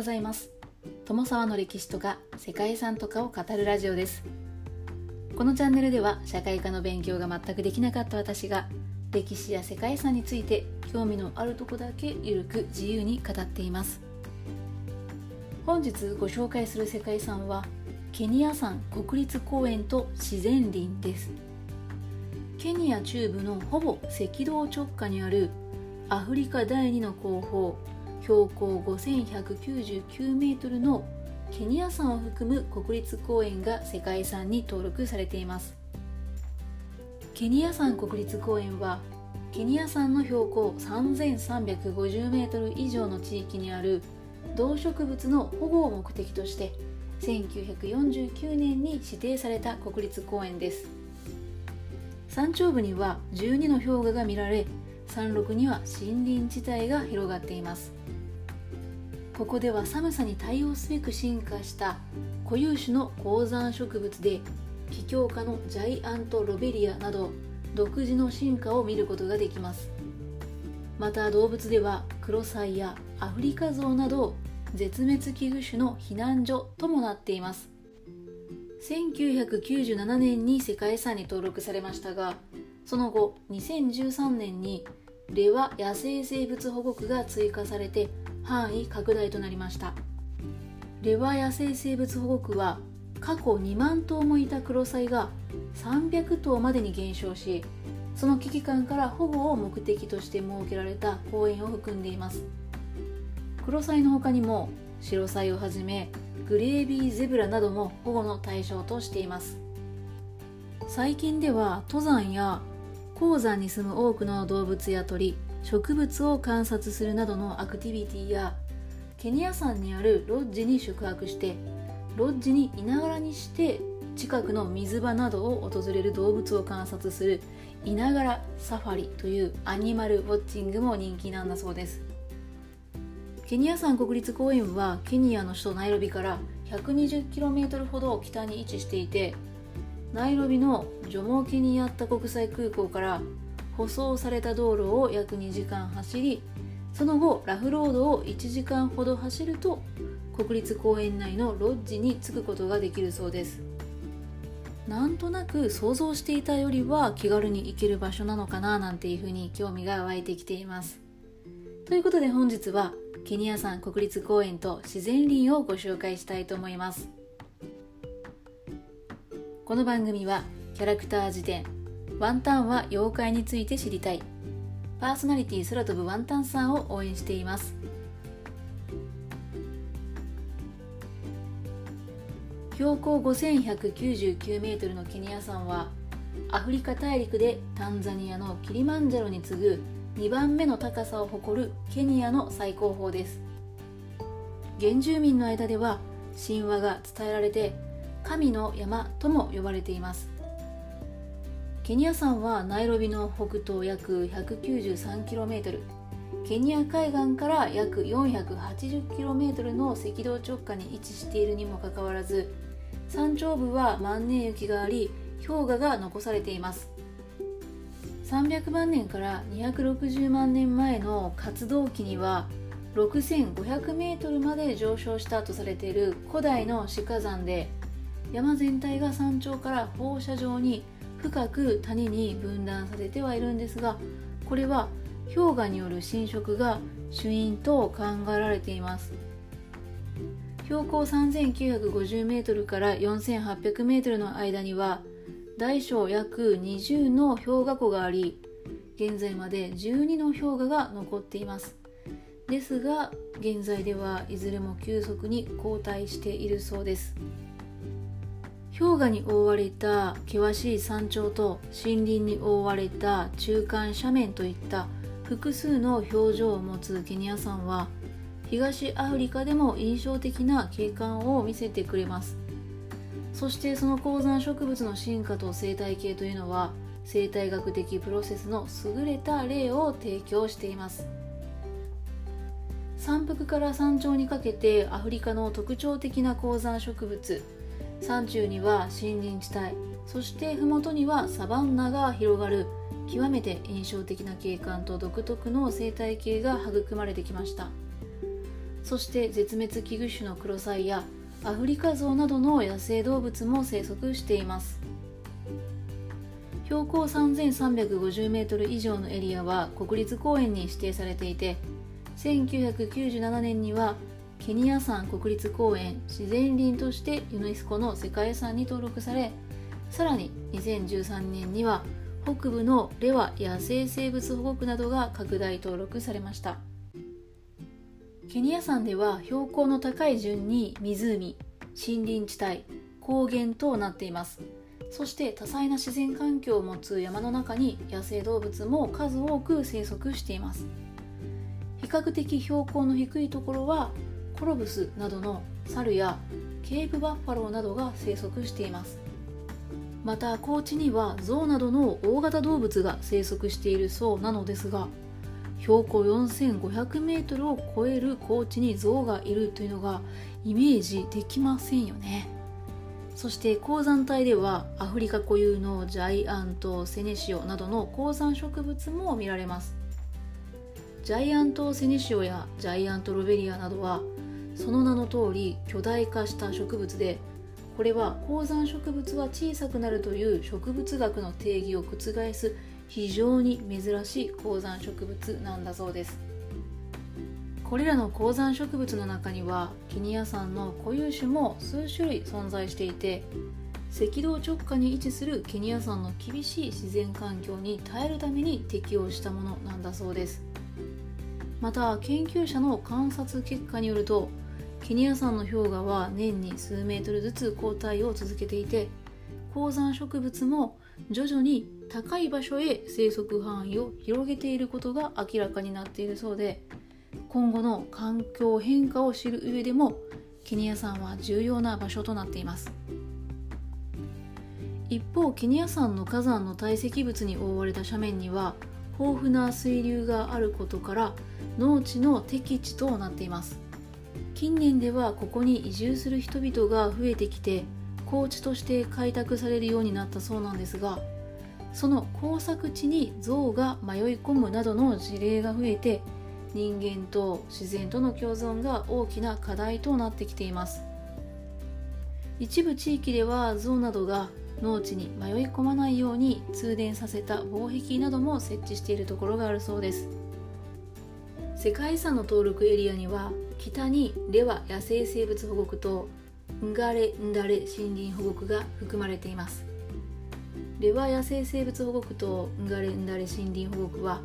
ございます。友沢の歴史とか世界遺産とかを語るラジオです。このチャンネルでは社会科の勉強が全くできなかった私が歴史や世界遺産について興味のあるとこだけゆるく自由に語っています。本日ご紹介する世界遺産はケニア山国立公園と自然林です。ケニア中部のほぼ赤道直下にあるアフリカ第2の後方標高5199メートルのケニア山を含む国立公園が世界遺産に登録されています。ケニア山国立公園はケニア山の標高3350メートル以上の地域にある動植物の保護を目的として1949年に指定された国立公園です。山頂部には12の氷河が見られ山麓には森林地帯が広がっています。ここでは寒さに対応すべく進化した固有種の高山植物で気境科のジャイアントロベリアなど独自の進化を見ることができます。また動物ではクロサイやアフリカゾウなど絶滅危惧種の避難所ともなっています。1997年に世界遺産に登録されましたがその後2013年にレワ野生生物保護区が追加されて範囲拡大となりました。レバ野生生物保護区は過去2万頭もいたクロサイが300頭までに減少しその危機感から保護を目的として設けられた公園を含んでいます。クロサイの他にもシロサイをはじめグレービーゼブラなども保護の対象としています。最近では登山や鉱山に住む多くの動物や鳥植物を観察するなどのアクティビティやケニア山にあるロッジに宿泊してロッジにいながらにして近くの水場などを訪れる動物を観察するいながらサファリというアニマルウォッチングも人気なんだそうです。ケニア山国立公園はケニアの首都ナイロビから 120km ほど北に位置していてナイロビのジョモケニアッタ国際空港から舗装された道路を約2時間走りその後ラフロードを1時間ほど走ると国立公園内のロッジに着くことができるそうです。なんとなく想像していたよりは気軽に行ける場所なのかななんていうふうに興味が湧いてきています。ということで本日はケニア山国立公園と自然林をご紹介したいと思います。この番組はキャラクター辞典ワンタンは妖怪について知りたい。パーソナリティ空飛ぶワンタンさんを応援しています。標高5199メートルのケニア山はアフリカ大陸でタンザニアのキリマンジャロに次ぐ2番目の高さを誇るケニアの最高峰です。原住民の間では神話が伝えられて神の山とも呼ばれています。ケニア山はナイロビの北東約 193km ケニア海岸から約 480km の赤道直下に位置しているにもかかわらず山頂部は万年雪があり氷河が残されています。300万年から260万年前の活動期には 6500m まで上昇したとされている古代の死火山で山全体が山頂から放射状に深く谷に分断されてはいるんですがこれは氷河による侵食が主因と考えられています。標高 3950m から 4800m の間には大小約20の氷河湖があり現在まで12の氷河が残っています。ですが現在ではいずれも急速に後退しているそうです。氷河に覆われた険しい山頂と森林に覆われた中間斜面といった複数の表情を持つケニア山は東アフリカでも印象的な景観を見せてくれます。そしてその高山植物の進化と生態系というのは生態学的プロセスの優れた例を提供しています。山腹から山頂にかけてアフリカの特徴的な高山植物山中には森林地帯そして麓にはサバンナが広がる。極めて印象的な景観と独特の生態系が育まれてきました。そして絶滅危惧種のクロサイやアフリカゾウなどの野生動物も生息しています。標高 3350m 以上のエリアは国立公園に指定されていて1997年にはケニア山国立公園自然林としてユネスコの世界遺産に登録されさらに2013年には北部のレワ野生生物保護区などが拡大登録されました。ケニア山では標高の高い順に湖森林地帯高原となっています。そして多彩な自然環境を持つ山の中に野生動物も数多く生息しています。比較的標高の低いところはコロブスなどの猿やケープバッファローなどが生息しています。また高地にはゾウなどの大型動物が生息しているそうなのですが標高 4500m を超える高地にゾウがいるというのがイメージできませんよね。そして鉱山帯ではアフリカ固有のジャイアントセネシオなどの鉱山植物も見られます。ジャイアントセネシオやジャイアントロベリアなどはその名の通り巨大化した植物でこれは高山植物は小さくなるという植物学の定義を覆す非常に珍しい高山植物なんだそうです。これらの高山植物の中にはケニア山の固有種も数種類存在していて赤道直下に位置するケニア山の厳しい自然環境に耐えるために適応したものなんだそうです。また研究者の観察結果によるとケニア山の氷河は年に数メートルずつ後退を続けていて高山植物も徐々に高い場所へ生息範囲を広げていることが明らかになっているそうで今後の環境変化を知る上でもケニア山は重要な場所となっています。一方ケニア山の火山の堆積物に覆われた斜面には豊富な水流があることから農地の適地となっています。近年ではここに移住する人々が増えてきて高地として開拓されるようになったそうなんですがその耕作地に象が迷い込むなどの事例が増えて人間と自然との共存が大きな課題となってきています。一部地域では象などが農地に迷い込まないように通電させた防壁なども設置しているところがあるそうです。世界遺産の登録エリアには北にレワ野生生物保護区とンガレンダレ森林保護区が含まれています。レワ野生生物保護区とンガレンダレ森林保護区は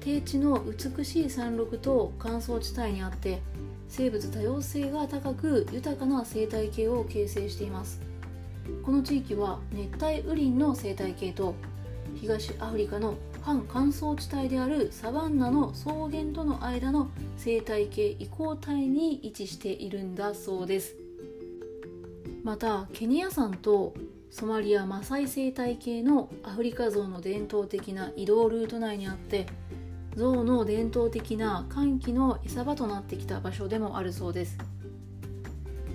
低地の美しい山麓と乾燥地帯にあって生物多様性が高く豊かな生態系を形成しています。この地域は熱帯雨林の生態系と東アフリカの半乾燥地帯であるサバンナの草原との間の生態系移行帯に位置しているんだそうです。またケニア山とソマリアマサイ生態系のアフリカゾウの伝統的な移動ルート内にあってゾウの伝統的な寒気の餌場となってきた場所でもあるそうです。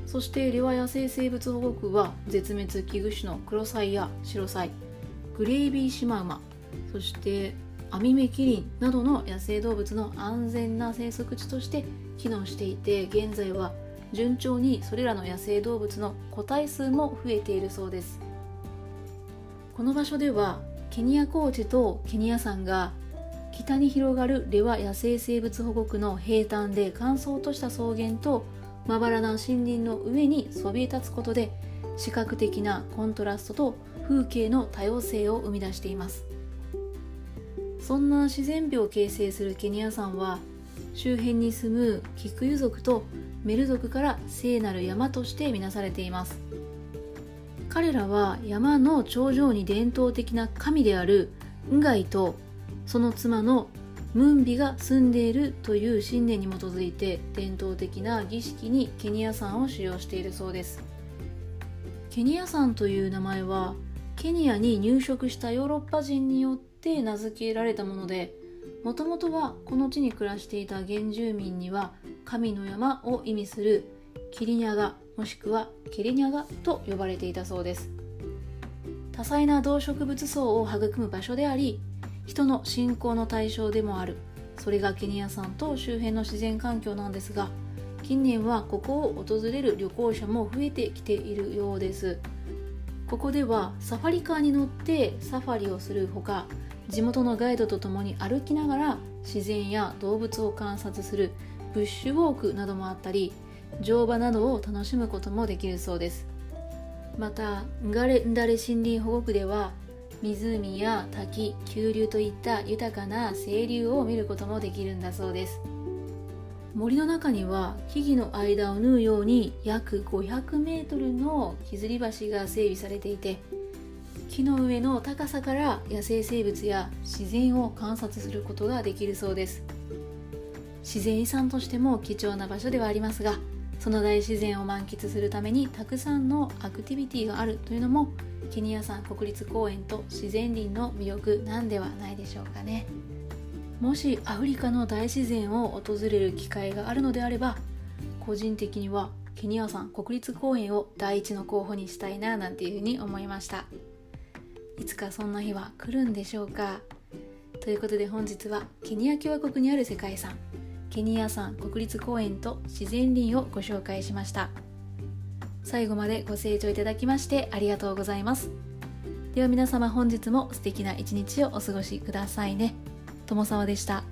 そしてレワ野生生物保護区は絶滅危惧種のクロサイやシロサイグレイビーシマウマそしてアミメキリンなどの野生動物の安全な生息地として機能していて現在は順調にそれらの野生動物の個体数も増えているそうです。この場所ではケニア高地とケニア山が北に広がるレワ野生生物保護区の平坦で乾燥とした草原とまばらな森林の上にそびえ立つことで視覚的なコントラストと風景の多様性を生み出しています。そんな自然美を形成するケニア山は周辺に住むキクユ族とメル族から聖なる山として見なされています。彼らは山の頂上に伝統的な神であるンガイとその妻のムンビが住んでいるという信念に基づいて伝統的な儀式にケニア山を使用しているそうです。ケニア山という名前はケニアに入植したヨーロッパ人によってって名付けられたものでもともとはこの地に暮らしていた原住民には神の山を意味するキリニャガもしくはケリニャガと呼ばれていたそうです。多彩な動植物層を育む場所であり人の信仰の対象でもあるそれがケニア山と周辺の自然環境なんですが近年はここを訪れる旅行者も増えてきているようです。ここではサファリカーに乗ってサファリをするほか地元のガイドと共に歩きながら自然や動物を観察するブッシュウォークなどもあったり乗馬などを楽しむこともできるそうです。またンガレンダレ森林保護区では湖や滝急流といった豊かな清流を見ることもできるんだそうです。森の中には木々の間を縫うように約500メートルの削り橋が整備されていて木の上の高さから野生生物や自然を観察することができるそうです。自然遺産としても貴重な場所ではありますがその大自然を満喫するためにたくさんのアクティビティがあるというのもケニア山国立公園と自然林の魅力なんではないでしょうかね。もしアフリカの大自然を訪れる機会があるのであれば個人的にはケニア山国立公園を第一の候補にしたいななんていうふうに思いました。いつかそんな日は来るんでしょうか？ということで本日はケニア共和国にある世界遺産ケニア山国立公園と自然林をご紹介しました。最後までご清聴いただきましてありがとうございます。では皆様本日も素敵な一日をお過ごしくださいね。友沢でした。